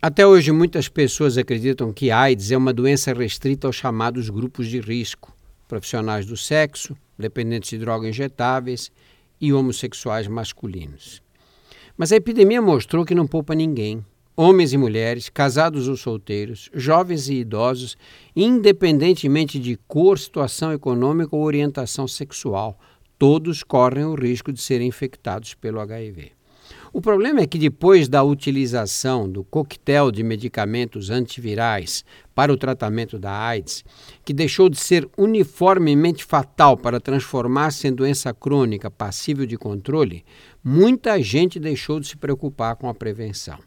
Até hoje, muitas pessoas acreditam que AIDS é uma doença restrita aos chamados grupos de risco: profissionais do sexo, dependentes de drogas injetáveis e homossexuais masculinos. Mas a epidemia mostrou que não poupa ninguém. Homens e mulheres, casados ou solteiros, jovens e idosos, independentemente de cor, situação econômica ou orientação sexual, todos correm o risco de serem infectados pelo HIV. O problema é que depois da utilização do coquetel de medicamentos antivirais para o tratamento da AIDS, que deixou de ser uniformemente fatal para transformar-se em doença crônica passível de controle, muita gente deixou de se preocupar com a prevenção.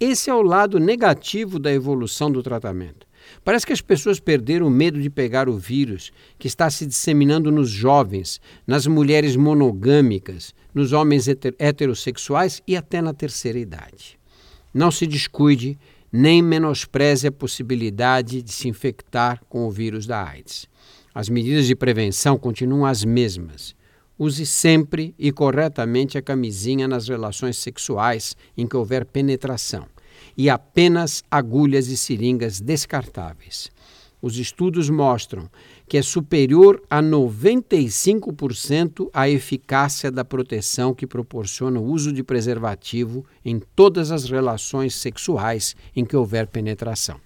Esse é o lado negativo da evolução do tratamento. Parece que as pessoas perderam o medo de pegar o vírus que está se disseminando nos jovens, nas mulheres monogâmicas, nos homens heterossexuais e até na terceira idade. Não se descuide nem menospreze a possibilidade de se infectar com o vírus da AIDS. As medidas de prevenção continuam as mesmas. Use sempre e corretamente a camisinha nas relações sexuais em que houver penetração e apenas agulhas e seringas descartáveis. Os estudos mostram que é superior a 95% a eficácia da proteção que proporciona o uso de preservativo em todas as relações sexuais em que houver penetração.